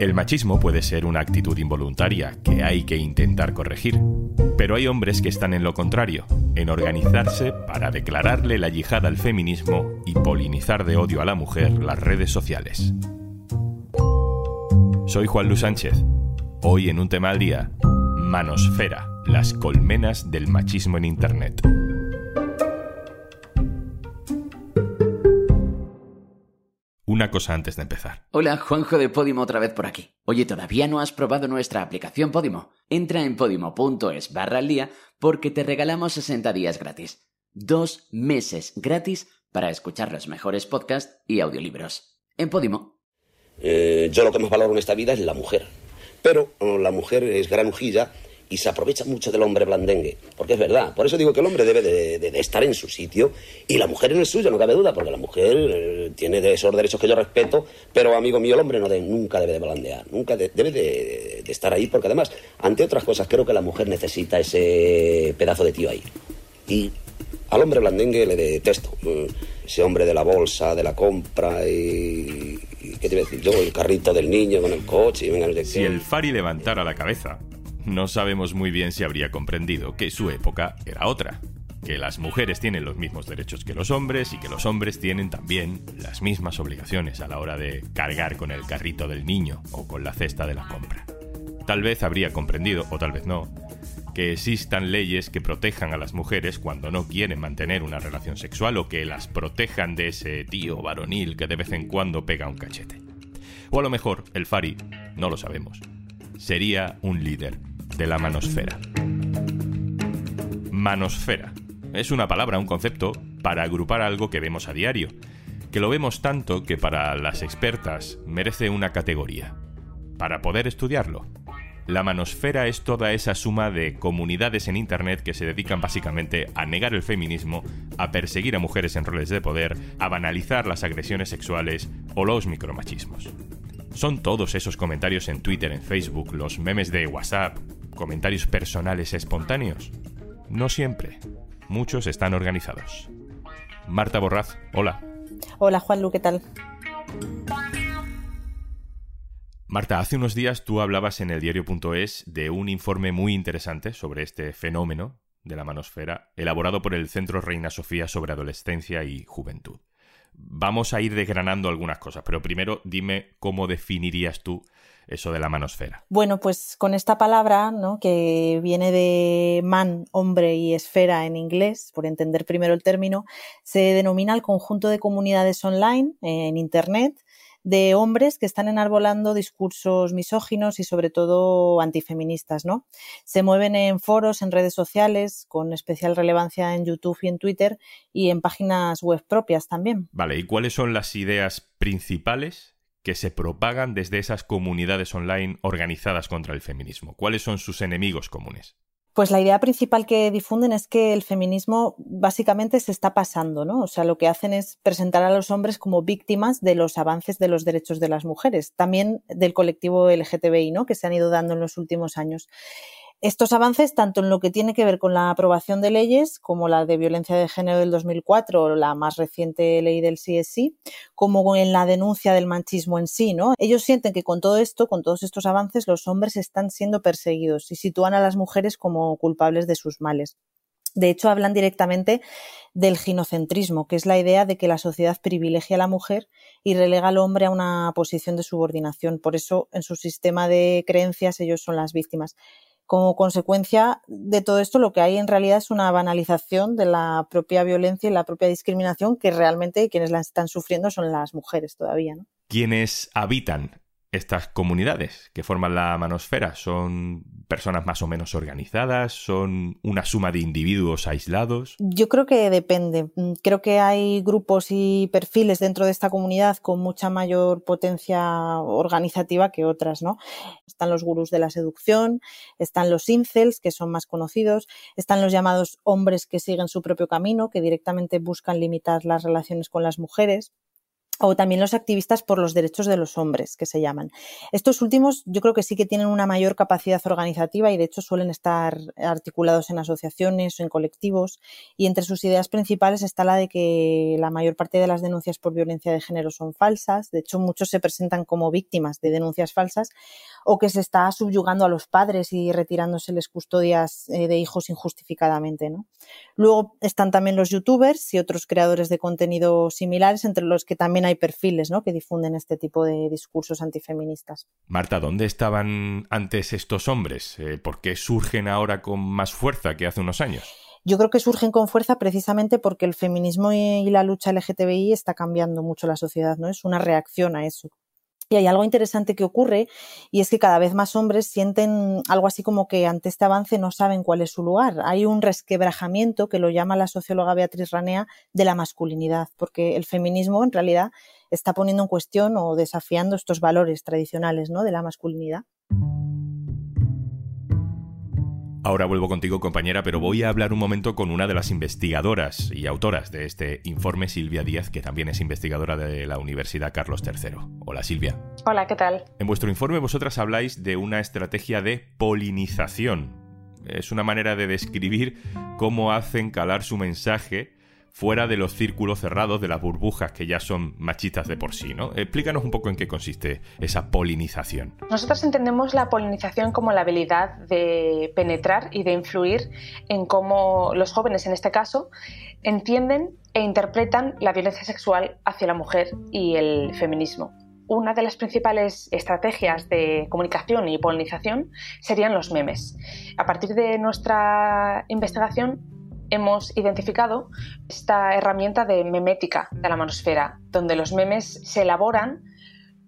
El machismo puede ser una actitud involuntaria que hay que intentar corregir, pero hay hombres que están en lo contrario, en organizarse para declararle la yihad al feminismo y polinizar de odio a la mujer las redes sociales. Soy Juan Luis Sánchez. Hoy en un tema al día, Manosfera, las colmenas del machismo en Internet. Una cosa antes de empezar. Hola, Juanjo de Podimo otra vez por aquí. Oye, ¿todavía no has probado nuestra aplicación Podimo? Entra en podimo.es barra al día porque te regalamos 60 días gratis. Dos meses gratis para escuchar los mejores podcasts y audiolibros. En Podimo. Eh, yo lo que más valoro en esta vida es la mujer. Pero oh, la mujer es granujilla y se aprovecha mucho del hombre blandengue, porque es verdad. Por eso digo que el hombre debe de, estar en su sitio y la mujer en el suyo, no cabe duda, porque la mujer eh, tiene esos derechos que yo respeto, pero amigo mío, el hombre no nunca debe de blandear, nunca debe de, estar ahí, porque además, ante otras cosas, creo que la mujer necesita ese pedazo de tío ahí. Y al hombre blandengue le detesto. Eh, ese hombre de la bolsa, de la compra y... ¿Qué te iba a decir yo? El carrito del niño con el coche y venga, no Si el Fari levantara la cabeza no sabemos muy bien si habría comprendido que su época era otra, que las mujeres tienen los mismos derechos que los hombres y que los hombres tienen también las mismas obligaciones a la hora de cargar con el carrito del niño o con la cesta de la compra. Tal vez habría comprendido, o tal vez no, que existan leyes que protejan a las mujeres cuando no quieren mantener una relación sexual o que las protejan de ese tío varonil que de vez en cuando pega un cachete. O a lo mejor el Fari, no lo sabemos, sería un líder de la manosfera. Manosfera. Es una palabra, un concepto, para agrupar algo que vemos a diario, que lo vemos tanto que para las expertas merece una categoría. Para poder estudiarlo, la manosfera es toda esa suma de comunidades en Internet que se dedican básicamente a negar el feminismo, a perseguir a mujeres en roles de poder, a banalizar las agresiones sexuales o los micromachismos. Son todos esos comentarios en Twitter, en Facebook, los memes de WhatsApp, comentarios personales espontáneos? No siempre. Muchos están organizados. Marta Borraz, hola. Hola Juanlu, ¿qué tal? Marta, hace unos días tú hablabas en el diario.es de un informe muy interesante sobre este fenómeno de la manosfera, elaborado por el Centro Reina Sofía sobre Adolescencia y Juventud. Vamos a ir desgranando algunas cosas, pero primero dime cómo definirías tú eso de la manosfera? Bueno, pues con esta palabra, ¿no? que viene de man, hombre y esfera en inglés, por entender primero el término, se denomina el conjunto de comunidades online en Internet de hombres que están enarbolando discursos misóginos y sobre todo antifeministas, ¿no? Se mueven en foros, en redes sociales, con especial relevancia en YouTube y en Twitter y en páginas web propias también. Vale, ¿y cuáles son las ideas principales que se propagan desde esas comunidades online organizadas contra el feminismo? ¿Cuáles son sus enemigos comunes? Pues la idea principal que difunden es que el feminismo básicamente se está pasando, ¿no? O sea, lo que hacen es presentar a los hombres como víctimas de los avances de los derechos de las mujeres, también del colectivo LGTBI, ¿no? Que se han ido dando en los últimos años. Estos avances, tanto en lo que tiene que ver con la aprobación de leyes, como la de violencia de género del 2004 o la más reciente ley del CSI, como en la denuncia del machismo en sí, ¿no? Ellos sienten que con todo esto, con todos estos avances, los hombres están siendo perseguidos y sitúan a las mujeres como culpables de sus males. De hecho, hablan directamente del ginocentrismo, que es la idea de que la sociedad privilegia a la mujer y relega al hombre a una posición de subordinación. Por eso, en su sistema de creencias, ellos son las víctimas como consecuencia de todo esto, lo que hay en realidad es una banalización de la propia violencia y la propia discriminación que realmente quienes la están sufriendo son las mujeres todavía. ¿no? Quienes habitan estas comunidades que forman la manosfera son personas más o menos organizadas, son una suma de individuos aislados. Yo creo que depende. Mm, creo que hay grupos y perfiles dentro de esta comunidad con mucha mayor potencia organizativa que otras, ¿no? Están los gurús de la seducción, están los incels, que son más conocidos, están los llamados hombres que siguen su propio camino, que directamente buscan limitar las relaciones con las mujeres o también los activistas por los derechos de los hombres, que se llaman. Estos últimos yo creo que sí que tienen una mayor capacidad organizativa y de hecho suelen estar articulados en asociaciones o en colectivos y entre sus ideas principales está la de que la mayor parte de las denuncias por violencia de género son falsas, de hecho muchos se presentan como víctimas de denuncias falsas o que se está subyugando a los padres y retirándoseles custodias eh, de hijos injustificadamente. ¿no? Luego están también los youtubers y otros creadores de contenido similares, entre los que también hay perfiles ¿no? que difunden este tipo de discursos antifeministas. Marta, ¿dónde estaban antes estos hombres? Eh, ¿Por qué surgen ahora con más fuerza que hace unos años? Yo creo que surgen con fuerza precisamente porque el feminismo y la lucha LGTBI está cambiando mucho la sociedad, ¿no? Es una reacción a eso. Y hay algo interesante que ocurre y es que cada vez más hombres sienten algo así como que ante este avance no saben cuál es su lugar. Hay un resquebrajamiento que lo llama la socióloga Beatriz Ranea de la masculinidad, porque el feminismo en realidad está poniendo en cuestión o desafiando estos valores tradicionales ¿no? de la masculinidad. Ahora vuelvo contigo, compañera, pero voy a hablar un momento con una de las investigadoras y autoras de este informe, Silvia Díaz, que también es investigadora de la Universidad Carlos III. Hola, Silvia. Hola, ¿qué tal? En vuestro informe vosotras habláis de una estrategia de polinización. Es una manera de describir cómo hacen calar su mensaje fuera de los círculos cerrados, de las burbujas que ya son machistas de por sí, ¿no? Explícanos un poco en qué consiste esa polinización. Nosotros entendemos la polinización como la habilidad de penetrar y de influir en cómo los jóvenes, en este caso, entienden e interpretan la violencia sexual hacia la mujer y el feminismo una de las principales estrategias de comunicación y polinización serían los memes. A partir de nuestra investigación hemos identificado esta herramienta de memética de la manosfera, donde los memes se elaboran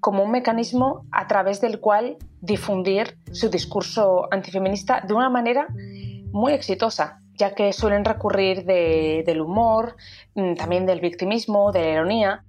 como un mecanismo a través del cual difundir su discurso antifeminista de una manera muy exitosa, ya que suelen recurrir del humor, mm, también del victimismo, de la ironía.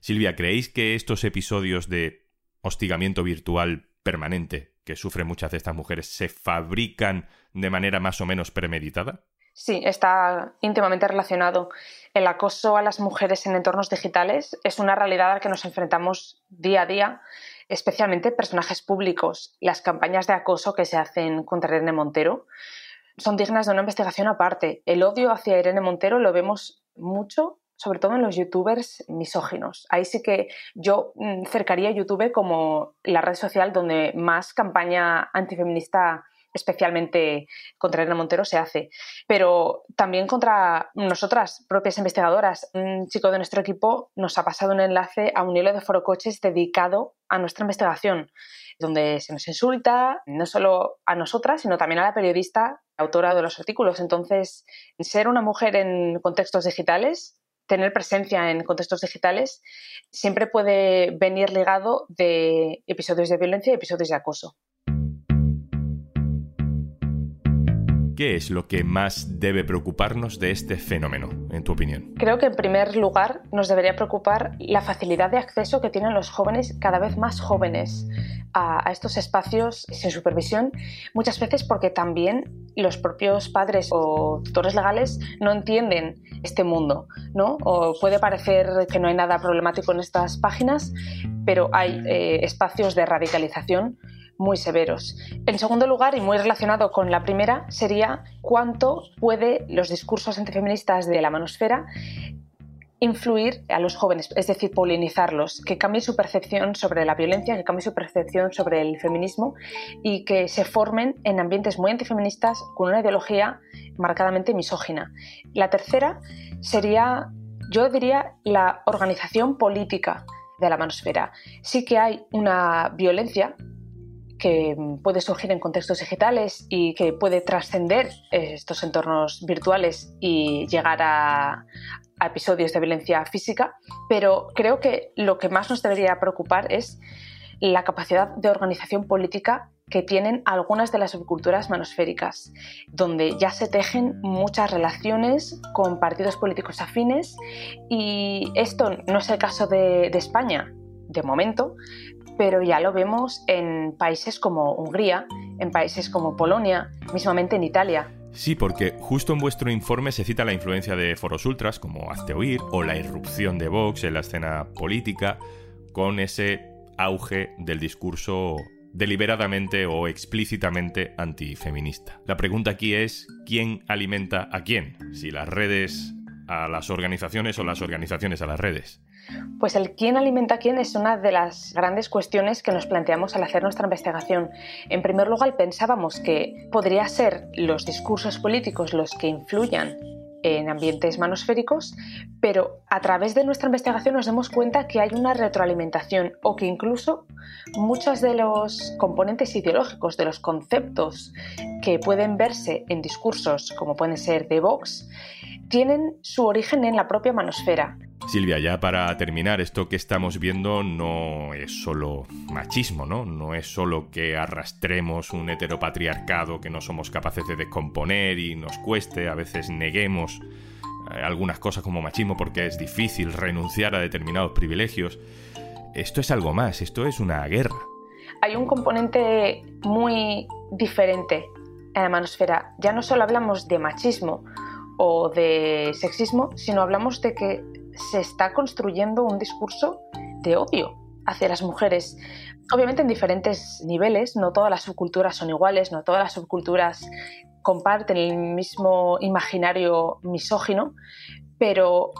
Silvia, ¿creéis que estos episodios de hostigamiento virtual permanente que sufren muchas de estas mujeres se fabrican de manera más o menos premeditada? Sí, está íntimamente relacionado. El acoso a las mujeres en entornos digitales es una realidad a la que nos enfrentamos día a día, especialmente personajes públicos. Las campañas de acoso que se hacen contra Irene Montero son dignas de una investigación aparte. El odio hacia Irene Montero lo vemos mucho sobre todo en los youtubers misóginos. Ahí sí que yo mm, cercaría YouTube como la red social donde más campaña antifeminista especialmente contra Elena Montero se hace, pero también contra nosotras, propias investigadoras. Un chico de nuestro equipo nos ha pasado un enlace a un hilo de forocoches dedicado a nuestra investigación, donde se nos insulta no solo a nosotras, sino también a la periodista autora de los artículos. Entonces, ser una mujer en contextos digitales tener presencia en contextos digitales siempre puede venir ligado de episodios de violencia y episodios de acoso. ¿Qué es lo que más debe preocuparnos de este fenómeno, en tu opinión? Creo que en primer lugar nos debería preocupar la facilidad de acceso que tienen los jóvenes, cada vez más jóvenes, a, estos espacios sin supervisión, muchas veces porque también los propios padres o tutores legales no entienden este mundo, ¿no? O puede parecer que no hay nada problemático en estas páginas, pero hay eh, espacios de radicalización muy severos. En segundo lugar, y muy relacionado con la primera, sería cuánto puede los discursos antifeministas de la manosfera influir a los jóvenes, es decir, polinizarlos, que cambien su percepción sobre la violencia, que cambien su percepción sobre el feminismo y que se formen en ambientes muy antifeministas con una ideología marcadamente misógina. La tercera sería, yo diría, la organización política de la manosfera. Sí que hay una violencia que puede surgir en contextos digitales y que puede trascender estos entornos virtuales y llegar a, episodios de violencia física, pero creo que lo que más nos debería preocupar es la capacidad de organización política que tienen algunas de las subculturas manosféricas, donde ya se tejen muchas relaciones con partidos políticos afines y esto no es el caso de España, de momento, pero ya lo vemos en países como Hungría, en países como Polonia, mismamente en Italia. Sí, porque justo en vuestro informe se cita la influencia de foros ultras como Hazte Oír o la irrupción de Vox en la escena política con ese auge del discurso deliberadamente o explícitamente antifeminista. La pregunta aquí es ¿quién alimenta a quién? Si las redes a las organizaciones o las organizaciones a las redes. Pues el quién alimenta a quién es una de las grandes cuestiones que nos planteamos al hacer nuestra investigación. En primer lugar, pensábamos que podría ser los discursos políticos los que influyan en ambientes manosféricos, pero a través de nuestra investigación nos damos cuenta que hay una retroalimentación o que incluso muchos de los componentes ideológicos, de los conceptos que pueden verse en discursos como pueden ser de Vox, tienen su origen en la propia manosfera. Silvia, ya para terminar, esto que estamos viendo no es solo machismo, ¿no? No es solo que arrastremos un heteropatriarcado que no somos capaces de descomponer y nos cueste, a veces neguemos eh, algunas cosas como machismo porque es difícil renunciar a determinados privilegios. Esto es algo más, esto es una guerra. Hay un componente muy diferente en la manosfera. Ya no solo hablamos de machismo o de sexismo, sino hablamos de que se está construyendo un discurso de odio hacia las mujeres. Obviamente en diferentes niveles, no todas las subculturas son iguales, no todas las subculturas comparten el mismo imaginario misógino, pero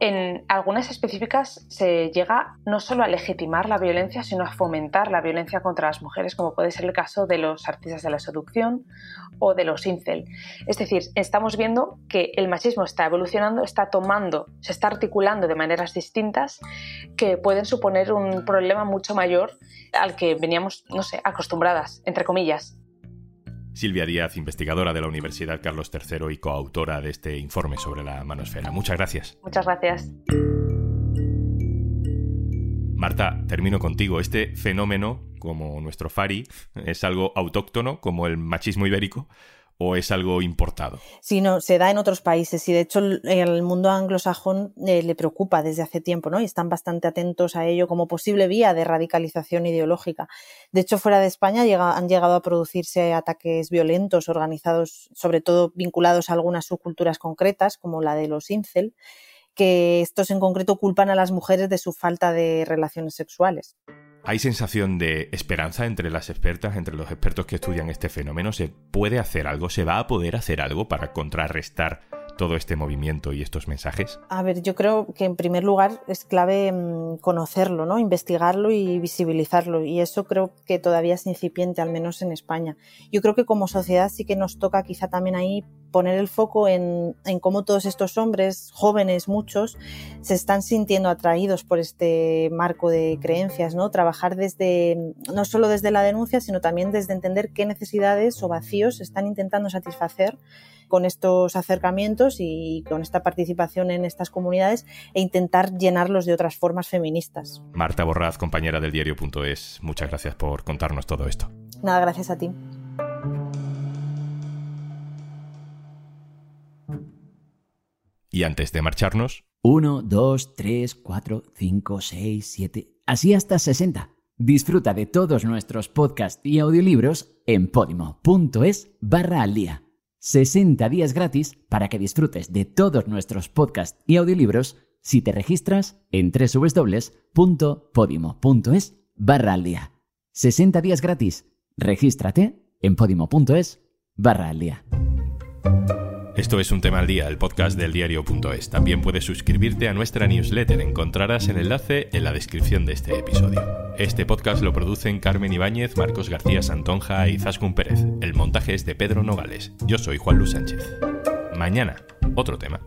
en algunas específicas se llega no solo a legitimar la violencia, sino a fomentar la violencia contra las mujeres, como puede ser el caso de los artistas de la seducción o de los incel. Es decir, estamos viendo que el machismo está evolucionando, está tomando, se está articulando de maneras distintas que pueden suponer un problema mucho mayor al que veníamos, no sé, acostumbradas, entre comillas. Silvia Díaz, investigadora de la Universidad Carlos III y coautora de este informe sobre la manosfera. Muchas gracias. Muchas gracias. Marta, termino contigo. Este fenómeno, como nuestro Fari, es algo autóctono, como el machismo ibérico, o es algo importado? Sí, no, se da en otros países y de hecho el, mundo anglosajón eh, le preocupa desde hace tiempo, ¿no? Y están bastante atentos a ello como posible vía de radicalización ideológica. De hecho, fuera de España han llegado a producirse ataques violentos organizados, sobre todo vinculados a algunas subculturas concretas, como la de los incel, que estos en concreto culpan a las mujeres de su falta de relaciones sexuales. ¿Hay sensación de esperanza entre las expertas, entre los expertos que estudian este fenómeno? ¿Se puede hacer algo? ¿Se va a poder hacer algo para contrarrestar todo este movimiento y estos mensajes? A ver, yo creo que en primer lugar es clave mm, conocerlo, ¿no? Investigarlo y visibilizarlo. Y eso creo que todavía es incipiente, al menos en España. Yo creo que como sociedad sí que nos toca quizá también ahí poner el foco en, en cómo todos estos hombres, jóvenes muchos, se están sintiendo atraídos por este marco de creencias, ¿no? Trabajar desde, no solo desde la denuncia, sino también desde entender qué necesidades o vacíos están intentando satisfacer con estos acercamientos y con esta participación en estas comunidades e intentar llenarlos de otras formas feministas. Marta Borraz, compañera del diario.es, muchas gracias por contarnos todo esto. Nada, gracias a ti. Y antes de marcharnos... 1, 2, 3, 4, 5, 6, 7... Así hasta 60. Disfruta de todos nuestros podcasts y audiolibros en podimo.es barra al día. 60 días gratis para que disfrutes de todos nuestros podcasts y audiolibros si te registras en www.podimo.es barra al día. 60 días gratis. Regístrate en podimo.es barra al día. Esto es Un Tema al Día, el podcast del diario.es. También puedes suscribirte a nuestra newsletter. Encontrarás el enlace en la descripción de este episodio. Este podcast lo producen Carmen Ibáñez, Marcos García Santonja y Zascun Pérez. El montaje es de Pedro Nogales. Yo soy Juan Luis Sánchez. Mañana, otro tema.